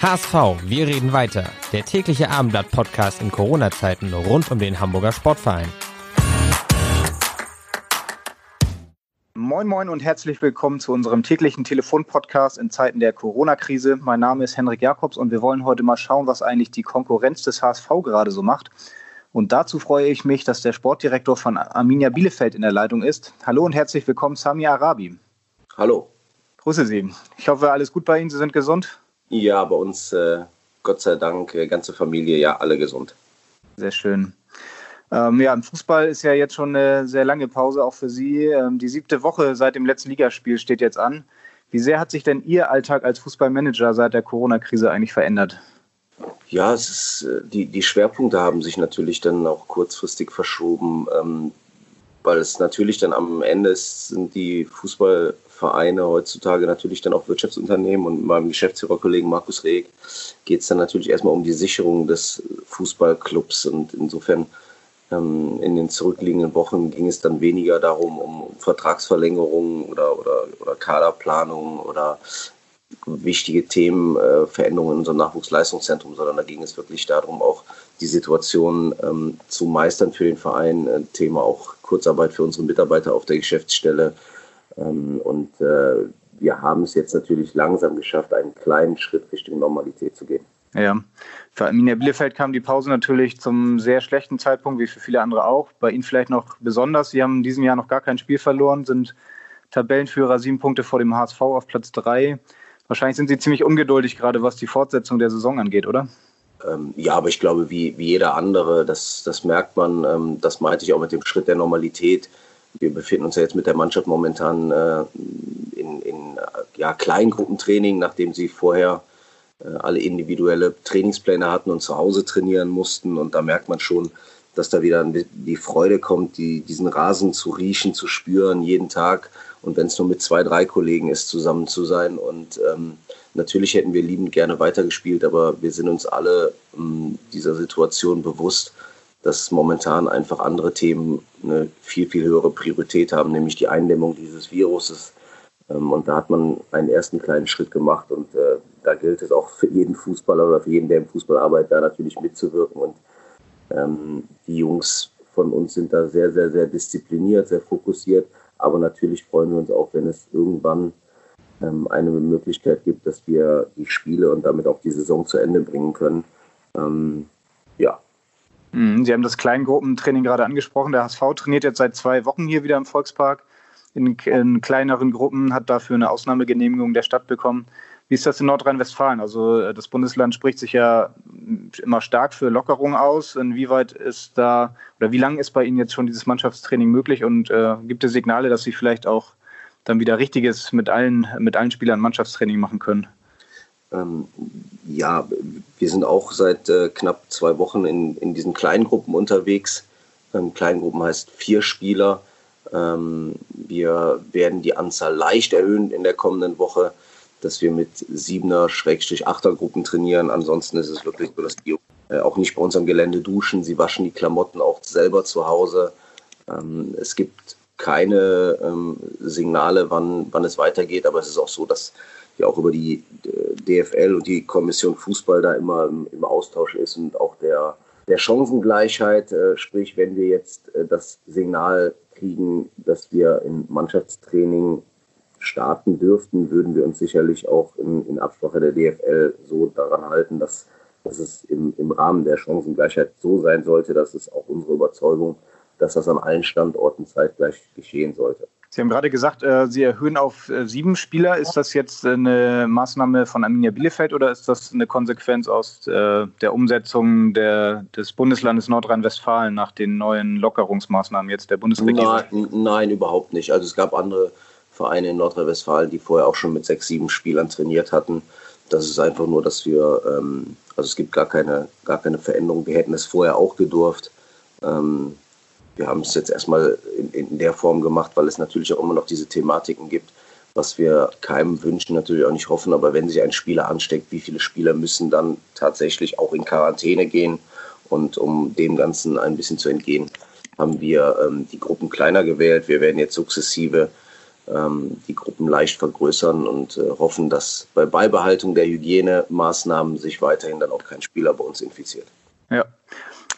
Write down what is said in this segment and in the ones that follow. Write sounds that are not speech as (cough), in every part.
HSV, wir reden weiter. Der tägliche Abendblatt-Podcast in Corona-Zeiten rund um den Hamburger Sportverein. Moin Moin und herzlich willkommen zu unserem täglichen Telefon-Podcast in Zeiten der Corona-Krise. Mein Name ist Henrik Jakobs und wir wollen heute mal schauen, was eigentlich die Konkurrenz des HSV gerade so macht. Und dazu freue ich mich, dass der Sportdirektor von Arminia Bielefeld in der Leitung ist. Hallo und herzlich willkommen, Sami Arabi. Hallo. Grüße Sie. Ich hoffe, alles gut bei Ihnen, Sie sind gesund? Ja, bei uns, äh, Gott sei Dank, äh, ganze Familie, ja, alle gesund. Sehr schön. Ähm, ja, im Fußball ist ja jetzt schon eine sehr lange Pause, auch für Sie. Ähm, die siebte Woche seit dem letzten Ligaspiel steht jetzt an. Wie sehr hat sich denn Ihr Alltag als Fußballmanager seit der Corona-Krise eigentlich verändert? Ja, es ist, äh, die, die Schwerpunkte haben sich natürlich dann auch kurzfristig verschoben, ähm, weil es natürlich dann am Ende ist, sind die Fußball Vereine heutzutage natürlich dann auch Wirtschaftsunternehmen und meinem Geschäftsführerkollegen Markus Reg geht es dann natürlich erstmal um die Sicherung des Fußballclubs und insofern ähm, in den zurückliegenden Wochen ging es dann weniger darum, um Vertragsverlängerungen oder, oder, oder Kaderplanung oder wichtige Themen, äh, Veränderungen in unserem Nachwuchsleistungszentrum, sondern da ging es wirklich darum, auch die Situation ähm, zu meistern für den Verein. Äh, Thema auch Kurzarbeit für unsere Mitarbeiter auf der Geschäftsstelle, ähm, und äh, wir haben es jetzt natürlich langsam geschafft, einen kleinen Schritt Richtung Normalität zu gehen. Ja, für Arminia Bielefeld kam die Pause natürlich zum sehr schlechten Zeitpunkt, wie für viele andere auch. Bei Ihnen vielleicht noch besonders. Sie haben in diesem Jahr noch gar kein Spiel verloren, sind Tabellenführer, sieben Punkte vor dem HSV auf Platz drei. Wahrscheinlich sind Sie ziemlich ungeduldig, gerade was die Fortsetzung der Saison angeht, oder? Ähm, ja, aber ich glaube, wie, wie jeder andere, das, das merkt man, ähm, das meinte ich auch mit dem Schritt der Normalität wir befinden uns ja jetzt mit der Mannschaft momentan äh, in, in ja, Kleingruppentraining, nachdem sie vorher äh, alle individuelle Trainingspläne hatten und zu Hause trainieren mussten. Und da merkt man schon, dass da wieder die Freude kommt, die, diesen Rasen zu riechen, zu spüren, jeden Tag. Und wenn es nur mit zwei, drei Kollegen ist, zusammen zu sein. Und ähm, natürlich hätten wir liebend gerne weitergespielt, aber wir sind uns alle ähm, dieser Situation bewusst dass momentan einfach andere Themen eine viel, viel höhere Priorität haben, nämlich die Eindämmung dieses Viruses. Ähm, und da hat man einen ersten kleinen Schritt gemacht und äh, da gilt es auch für jeden Fußballer oder für jeden, der im Fußball arbeitet, da natürlich mitzuwirken. Und ähm, die Jungs von uns sind da sehr, sehr, sehr diszipliniert, sehr fokussiert. Aber natürlich freuen wir uns auch, wenn es irgendwann ähm, eine Möglichkeit gibt, dass wir die Spiele und damit auch die Saison zu Ende bringen können. Sie haben das Kleingruppentraining gerade angesprochen. Der HSV trainiert jetzt seit zwei Wochen hier wieder im Volkspark in, in kleineren Gruppen, hat dafür eine Ausnahmegenehmigung der Stadt bekommen. Wie ist das in Nordrhein-Westfalen? Also äh, das Bundesland spricht sich ja immer stark für Lockerung aus. Inwieweit ist da oder wie lange ist bei Ihnen jetzt schon dieses Mannschaftstraining möglich und äh, gibt es Signale, dass Sie vielleicht auch dann wieder richtiges mit allen, mit allen Spielern Mannschaftstraining machen können? Ähm, ja, wir sind auch seit äh, knapp zwei Wochen in, in diesen Kleingruppen unterwegs. Ähm, Kleingruppen heißt vier Spieler. Ähm, wir werden die Anzahl leicht erhöhen in der kommenden Woche, dass wir mit siebener Schrägstrich achter Gruppen trainieren. Ansonsten ist es wirklich so, dass die äh, auch nicht bei uns am Gelände duschen. Sie waschen die Klamotten auch selber zu Hause. Ähm, es gibt keine ähm, Signale, wann, wann es weitergeht, aber es ist auch so, dass ja auch über die äh, DFL und die Kommission Fußball da immer im, im Austausch ist und auch der, der Chancengleichheit, äh, sprich, wenn wir jetzt äh, das Signal kriegen, dass wir in Mannschaftstraining starten dürften, würden wir uns sicherlich auch in, in Absprache der DFL so daran halten, dass, dass es im, im Rahmen der Chancengleichheit so sein sollte, dass es auch unsere Überzeugung, dass das an allen Standorten zeitgleich geschehen sollte. Sie haben gerade gesagt, äh, Sie erhöhen auf äh, sieben Spieler. Ist das jetzt eine Maßnahme von Arminia Bielefeld oder ist das eine Konsequenz aus äh, der Umsetzung der, des Bundeslandes Nordrhein-Westfalen nach den neuen Lockerungsmaßnahmen jetzt der Bundesregierung? Nein, nein, überhaupt nicht. Also es gab andere Vereine in Nordrhein-Westfalen, die vorher auch schon mit sechs, sieben Spielern trainiert hatten. Das ist einfach nur, dass wir, ähm, also es gibt gar keine, gar keine Veränderung. Wir hätten es vorher auch gedurft. Ähm, wir haben es jetzt erstmal in, in, der Form gemacht, weil es natürlich auch immer noch diese Thematiken gibt, was wir keinem wünschen, natürlich auch nicht hoffen. Aber wenn sich ein Spieler ansteckt, wie viele Spieler müssen dann tatsächlich auch in Quarantäne gehen? Und um dem Ganzen ein bisschen zu entgehen, haben wir ähm, die Gruppen kleiner gewählt. Wir werden jetzt sukzessive ähm, die Gruppen leicht vergrößern und äh, hoffen, dass bei Beibehaltung der Hygienemaßnahmen sich weiterhin dann auch kein Spieler bei uns infiziert. Ja.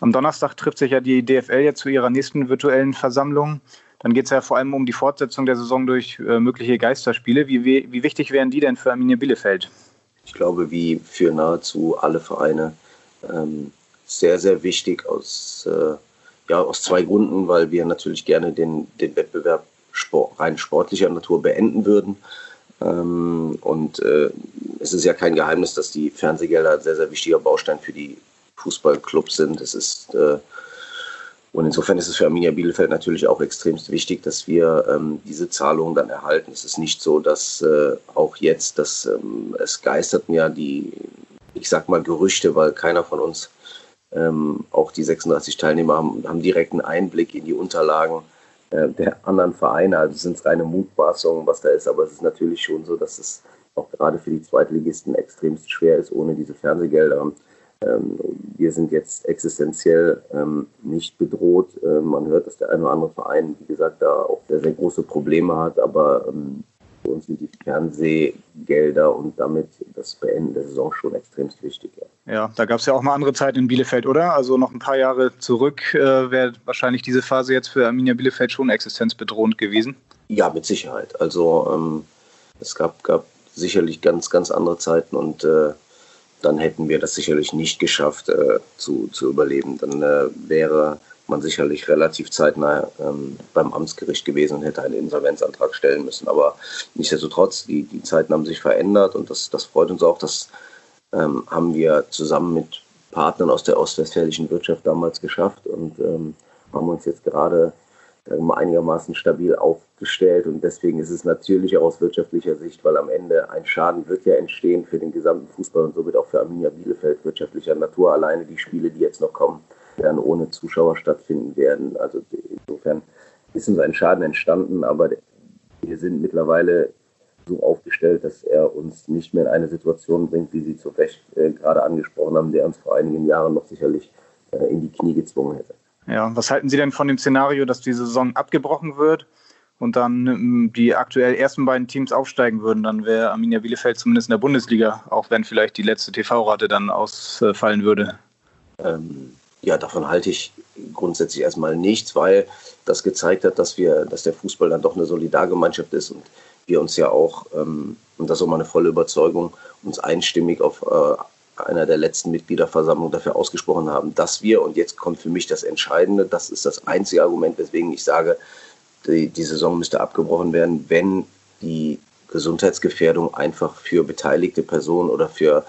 Am Donnerstag trifft sich ja die DFL jetzt zu ihrer nächsten virtuellen Versammlung. Dann geht es ja vor allem um die Fortsetzung der Saison durch äh, mögliche Geisterspiele. Wie, wie, wie, wichtig wären die denn für Arminia Bielefeld? Ich glaube, wie für nahezu alle Vereine ähm, sehr, sehr wichtig aus, äh, ja, aus zwei Gründen, weil wir natürlich gerne den, den Wettbewerb Sport, rein sportlicher Natur beenden würden. Ähm, und äh, es ist ja kein Geheimnis, dass die Fernsehgelder ein sehr, sehr wichtiger Baustein für die Fußballclubs sind. Es ist äh, und insofern ist es für Arminia Bielefeld natürlich auch extremst wichtig, dass wir ähm, diese Zahlungen dann erhalten. Es ist nicht so, dass äh, auch jetzt, dass ähm, es geisterten ja die, ich sag mal Gerüchte, weil keiner von uns ähm, auch die 36 Teilnehmer haben, haben direkten Einblick in die Unterlagen äh, der anderen Vereine. Also sind es reine Mutmaßungen, was da ist, aber es ist natürlich schon so, dass es auch gerade für die Zweitligisten extremst schwer ist ohne diese Fernsehgelder. Ähm, wir sind jetzt existenziell ähm, nicht bedroht. Ähm, man hört, dass der eine oder andere Verein, wie gesagt, da auch sehr, sehr große Probleme hat, aber für uns sind die Fernsehgelder und damit das Beenden der Saison schon extremst wichtig. Ja, ja da gab es ja auch mal andere Zeiten in Bielefeld, oder? Also noch ein paar Jahre zurück äh, wäre wahrscheinlich diese Phase jetzt für Arminia Bielefeld schon existenzbedrohend gewesen. Ja, mit Sicherheit. Also ähm, es gab, gab sicherlich ganz, ganz andere Zeiten und äh, dann hätten wir das sicherlich nicht geschafft äh, zu, zu überleben. Dann äh, wäre man sicherlich relativ zeitnah ähm, beim Amtsgericht gewesen und hätte einen Insolvenzantrag stellen müssen. Aber nichtsdestotrotz, die, die Zeiten haben sich verändert und das, das freut uns auch. Das ähm, haben wir zusammen mit Partnern aus der ostwestfälischen Wirtschaft damals geschafft und ähm, haben uns jetzt gerade einigermaßen stabil aufgestellt. Und deswegen ist es natürlich auch aus wirtschaftlicher Sicht, weil am Ende ein Schaden wird ja entstehen für den gesamten Fußball und somit auch für Arminia Bielefeld wirtschaftlicher Natur. Alleine die Spiele, die jetzt noch kommen, werden ohne Zuschauer stattfinden werden. Also insofern ist uns ein Schaden entstanden, aber wir sind mittlerweile so aufgestellt, dass er uns nicht mehr in eine Situation bringt, wie Sie zu Recht äh, gerade angesprochen haben, der uns vor einigen Jahren noch sicherlich äh, in die Knie gezwungen hätte. Ja, was halten Sie denn von dem Szenario, dass die Saison abgebrochen wird und dann ähm, die aktuell ersten beiden Teams aufsteigen würden? Dann wäre Arminia Bielefeld zumindest in der Bundesliga, auch wenn vielleicht die letzte TV-Rate dann ausfallen würde. Ähm, ja, davon halte ich grundsätzlich erstmal nichts, weil das gezeigt hat, dass wir, dass der Fußball dann doch eine Solidargemeinschaft ist und wir uns ja auch, ähm, und das ist auch meine volle Überzeugung, uns einstimmig auf äh, einer der letzten Mitgliederversammlungen dafür ausgesprochen haben, dass wir, und jetzt kommt für mich das Entscheidende, das ist das einzige Argument, weswegen ich sage, die, die Saison müsste abgebrochen werden, wenn die Gesundheitsgefährdung einfach für beteiligte Personen oder für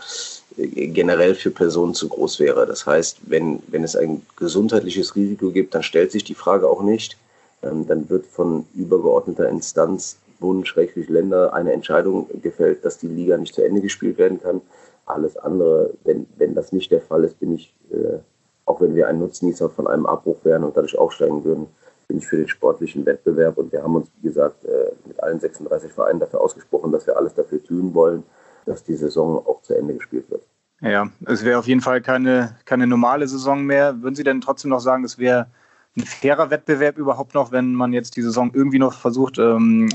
generell für Personen zu groß wäre. Das heißt, wenn, wenn es ein gesundheitliches Risiko gibt, dann stellt sich die Frage auch nicht. Ähm, dann wird von übergeordneter Instanz Bund, Länder eine Entscheidung gefällt, dass die Liga nicht zu Ende gespielt werden kann. Alles andere, wenn, wenn das nicht der Fall ist, bin ich, äh, auch wenn wir ein Nutznießer von einem Abbruch wären und dadurch aufsteigen würden, bin ich für den sportlichen Wettbewerb. Und wir haben uns, wie gesagt, äh, mit allen 36 Vereinen dafür ausgesprochen, dass wir alles dafür tun wollen, dass die Saison auch zu Ende gespielt wird. Ja, es wäre auf jeden Fall keine, keine normale Saison mehr. Würden Sie denn trotzdem noch sagen, es wäre ein fairer Wettbewerb überhaupt noch, wenn man jetzt die Saison irgendwie noch versucht ähm,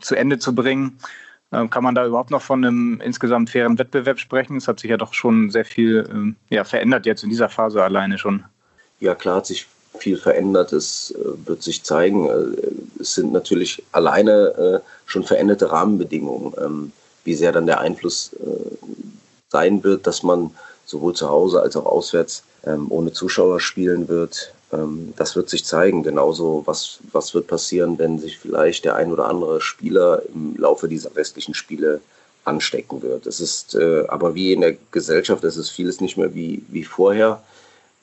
zu Ende zu bringen? Ähm, kann man da überhaupt noch von einem insgesamt fairen Wettbewerb sprechen? Es hat sich ja doch schon sehr viel ähm, ja, verändert jetzt in dieser Phase alleine schon. Ja, klar hat sich viel verändert. Es äh, wird sich zeigen. Äh, es sind natürlich alleine äh, schon veränderte Rahmenbedingungen. Ähm, wie sehr dann der Einfluss sein wird, dass man sowohl zu Hause als auch auswärts ohne Zuschauer spielen wird. Ähm, das wird sich zeigen. Genauso, was, was wird passieren, wenn sich vielleicht der ein oder andere Spieler im Laufe dieser restlichen Spiele anstecken wird. Es ist äh, aber wie in der Gesellschaft, es ist vieles nicht mehr wie, wie vorher.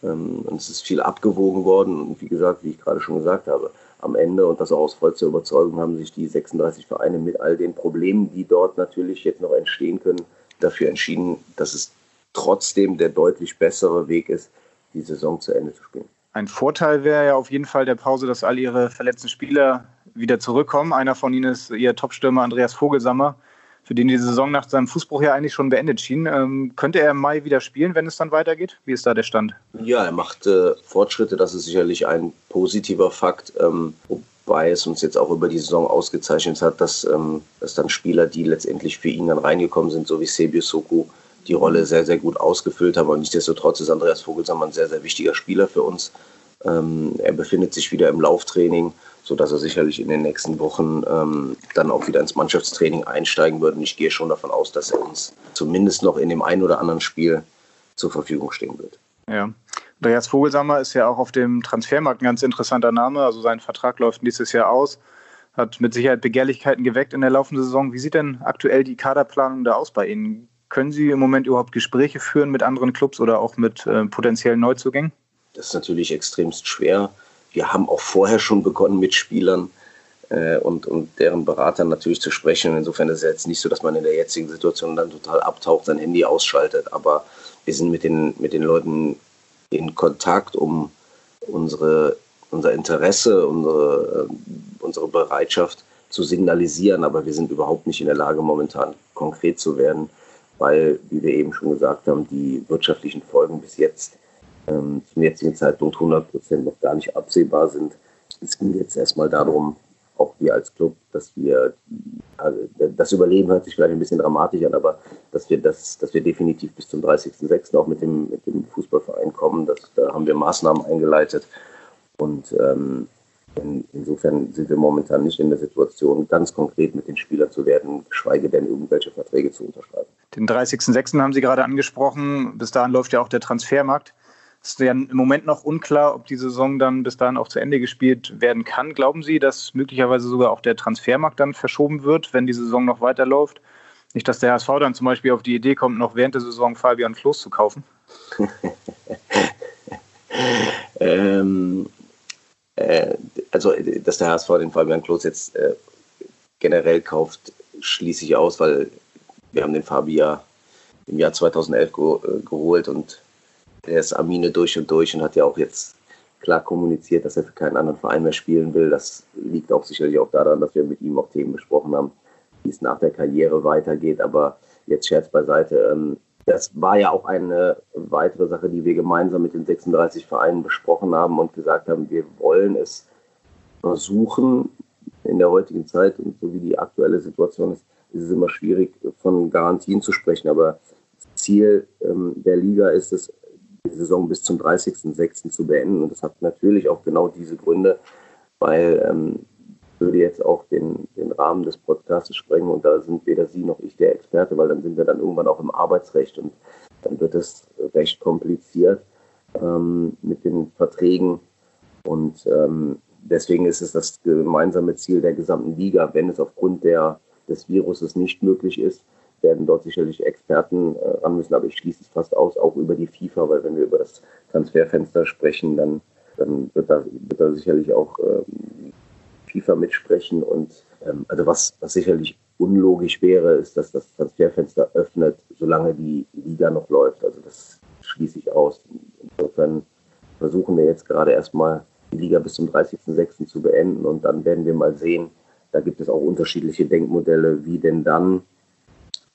Ähm, und es ist viel abgewogen worden. Und wie gesagt, wie ich gerade schon gesagt habe, am Ende und das auch aus vollster Überzeugung haben sich die 36 Vereine mit all den Problemen, die dort natürlich jetzt noch entstehen können, dafür entschieden, dass es trotzdem der deutlich bessere Weg ist, die Saison zu Ende zu spielen. Ein Vorteil wäre ja auf jeden Fall der Pause, dass all ihre verletzten Spieler wieder zurückkommen. Einer von ihnen ist ihr Topstürmer Andreas Vogelsammer, für den die Saison nach seinem Fußbruch ja eigentlich schon beendet schien. Ähm, könnte er im Mai wieder spielen, wenn es dann weitergeht? Wie ist da der Stand? Ja, er macht äh, Fortschritte. Das ist sicherlich ein positiver Fakt. Ähm, wobei es uns jetzt auch über die Saison ausgezeichnet hat, dass, ähm, dass dann Spieler, die letztendlich für ihn dann reingekommen sind, so wie Sebiu Soku, die Rolle sehr, sehr gut ausgefüllt haben. Und nichtsdestotrotz ist Andreas Vogelsammer ein sehr, sehr wichtiger Spieler für uns. Ähm, er befindet sich wieder im Lauftraining, sodass er sicherlich in den nächsten Wochen ähm, dann auch wieder ins Mannschaftstraining einsteigen wird. Und ich gehe schon davon aus, dass er uns zumindest noch in dem einen oder anderen Spiel zur Verfügung stehen wird. Ja. Andreas Vogelsammer ist ja auch auf dem Transfermarkt ein ganz interessanter Name. Also sein Vertrag läuft nächstes Jahr aus, hat mit Sicherheit Begehrlichkeiten geweckt in der laufenden Saison. Wie sieht denn aktuell die Kaderplanung da aus bei Ihnen? Können Sie im Moment überhaupt Gespräche führen mit anderen Clubs oder auch mit äh, potenziellen Neuzugängen? Das ist natürlich extremst schwer. Wir haben auch vorher schon begonnen mit Spielern äh, und, und deren Beratern natürlich zu sprechen. Insofern ist es jetzt nicht so, dass man in der jetzigen Situation dann total abtaucht, sein Handy ausschaltet. Aber wir sind mit den, mit den Leuten in Kontakt, um unsere, unser Interesse, unsere, äh, unsere Bereitschaft zu signalisieren. Aber wir sind überhaupt nicht in der Lage, momentan konkret zu werden, weil, wie wir eben schon gesagt haben, die wirtschaftlichen Folgen bis jetzt ähm, zum jetzigen Zeitpunkt 100 Prozent noch gar nicht absehbar sind. Es ging jetzt erstmal darum, auch wir als Club, dass wir, also das Überleben hört sich vielleicht ein bisschen dramatisch an, aber dass wir das, dass wir definitiv bis zum 30.06. auch mit dem, mit dem Fußballverein kommen, das, da haben wir Maßnahmen eingeleitet und ähm, in, insofern sind wir momentan nicht in der Situation, ganz konkret mit den Spielern zu werden, geschweige denn irgendwelche Verträge zu unterschreiben. Den 30.06. haben Sie gerade angesprochen. Bis dahin läuft ja auch der Transfermarkt. Es ist ja im Moment noch unklar, ob die Saison dann bis dahin auch zu Ende gespielt werden kann. Glauben Sie, dass möglicherweise sogar auch der Transfermarkt dann verschoben wird, wenn die Saison noch weiterläuft? Nicht, dass der HSV dann zum Beispiel auf die Idee kommt, noch während der Saison Fabian Klos zu kaufen? (laughs) ähm, äh, also, dass der HSV den Fabian Klos jetzt äh, generell kauft, schließe ich aus, weil wir haben den Fabian im Jahr 2011 ge äh, geholt und der ist Amine durch und durch und hat ja auch jetzt klar kommuniziert, dass er für keinen anderen Verein mehr spielen will. Das liegt auch sicherlich auch daran, dass wir mit ihm auch Themen besprochen haben, wie es nach der Karriere weitergeht. Aber jetzt Scherz beiseite. Ähm, das war ja auch eine weitere Sache, die wir gemeinsam mit den 36 Vereinen besprochen haben und gesagt haben, wir wollen es versuchen in der heutigen Zeit und so wie die aktuelle Situation ist, ist es immer schwierig, von Garantien zu sprechen. Aber Ziel ähm, der Liga ist es, die Saison bis zum 30.06. zu beenden. Und das hat natürlich auch genau diese Gründe, weil ähm, würde jetzt auch den, den Rahmen des Podcasts sprengen und da sind weder Sie noch ich der Experte, weil dann sind wir dann irgendwann auch im Arbeitsrecht und dann wird es recht kompliziert ähm, mit den Verträgen und ähm, deswegen ist es das gemeinsame Ziel der gesamten Liga, wenn es aufgrund der, des Viruses nicht möglich ist, werden dort sicherlich Experten äh, ran müssen, aber ich schließe es fast aus, auch über die FIFA, weil wenn wir über das Transferfenster sprechen, dann, dann wird, da, wird da sicherlich auch ähm, FIFA mitsprechen. Und ähm, also was, was sicherlich unlogisch wäre, ist, dass das Transferfenster öffnet, solange die Liga noch läuft. Also das schließe ich aus. Insofern versuchen wir jetzt gerade erstmal die Liga bis zum 30.06. zu beenden und dann werden wir mal sehen, da gibt es auch unterschiedliche Denkmodelle, wie denn dann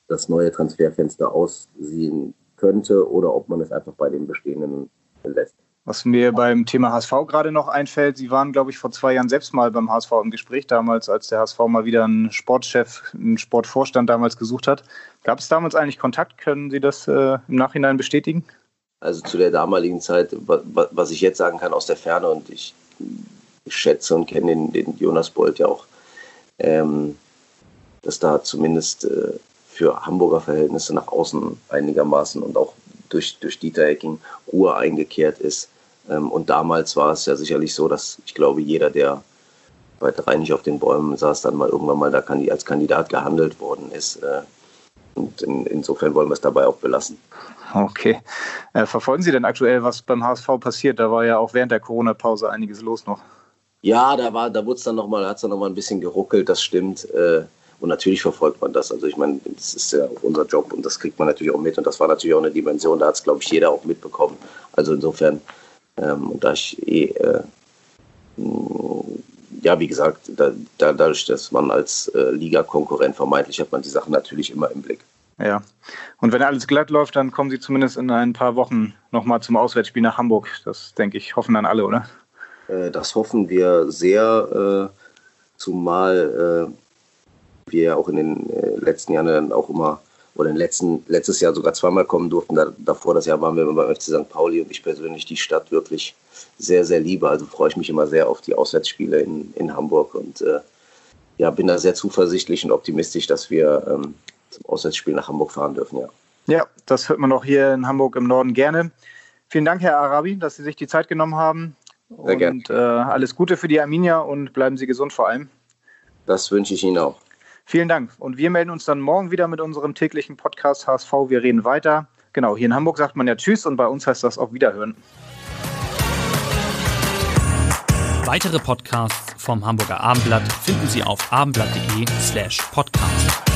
das neue Transferfenster aussehen könnte oder ob man es einfach bei den bestehenden lässt. Was mir beim Thema HSV gerade noch einfällt, Sie waren, glaube ich, vor zwei Jahren selbst mal beim HSV im Gespräch, damals, als der HSV mal wieder einen Sportchef, einen Sportvorstand damals gesucht hat. Gab es damals eigentlich Kontakt? Können Sie das äh, im Nachhinein bestätigen? Also zu der damaligen Zeit, was ich jetzt sagen kann aus der Ferne und ich, schätze und kenne den, den, Jonas Bolt ja auch, ähm, dass da zumindest äh, für Hamburger Verhältnisse nach außen einigermaßen und auch durch, durch Dieter Hecking Ruhe eingekehrt ist. Ähm, und damals war es ja sicherlich so, dass ich glaube, jeder, der bei drei nicht auf den Bäumen saß, dann mal irgendwann mal da als Kandidat gehandelt worden ist. Äh, und in, insofern wollen wir es dabei auch belassen. Okay. Äh, verfolgen Sie denn aktuell, was beim HSV passiert? Da war ja auch während der Corona-Pause einiges los noch. Ja, da war, da wurde es dann nochmal, hat es dann nochmal ein bisschen geruckelt, das stimmt. Äh, und natürlich verfolgt man das. Also ich meine, das ist ja unser Job und das kriegt man natürlich auch mit. Und das war natürlich auch eine Dimension, da hat es, glaube ich, jeder auch mitbekommen. Also insofern, ähm, und da ich eh, äh, ja, wie gesagt, da, da, dadurch, dass man als äh, Liga-Konkurrent vermeintlich hat man die Sachen natürlich immer im Blick. Ja. Und wenn alles glatt läuft, dann kommen Sie zumindest in ein paar Wochen nochmal zum Auswärtsspiel nach Hamburg. Das denke ich, hoffen dann alle, oder? Äh, das hoffen wir sehr, äh, zumal äh, wir auch in den äh, letzten Jahren dann auch immer oder in letzten, letztes Jahr sogar zweimal kommen durften. Da, davor das Jahr waren wir beim FC St. Pauli und ich persönlich die Stadt wirklich sehr, sehr liebe. Also freue ich mich immer sehr auf die Auswärtsspiele in, in Hamburg und äh, ja, bin da sehr zuversichtlich und optimistisch, dass wir ähm, zum Auswärtsspiel nach Hamburg fahren dürfen, ja. Ja, das hört man auch hier in Hamburg im Norden gerne. Vielen Dank, Herr Arabi, dass Sie sich die Zeit genommen haben. Sehr und. Äh, alles Gute für die Arminia und bleiben Sie gesund vor allem. Das wünsche ich Ihnen auch. Vielen Dank. Und wir melden uns dann morgen wieder mit unserem täglichen Podcast HSV. Wir reden weiter. Genau, hier in Hamburg sagt man ja Tschüss und bei uns heißt das auch Wiederhören. Weitere Podcasts vom Hamburger Abendblatt finden Sie auf abendblatt.de slash podcast.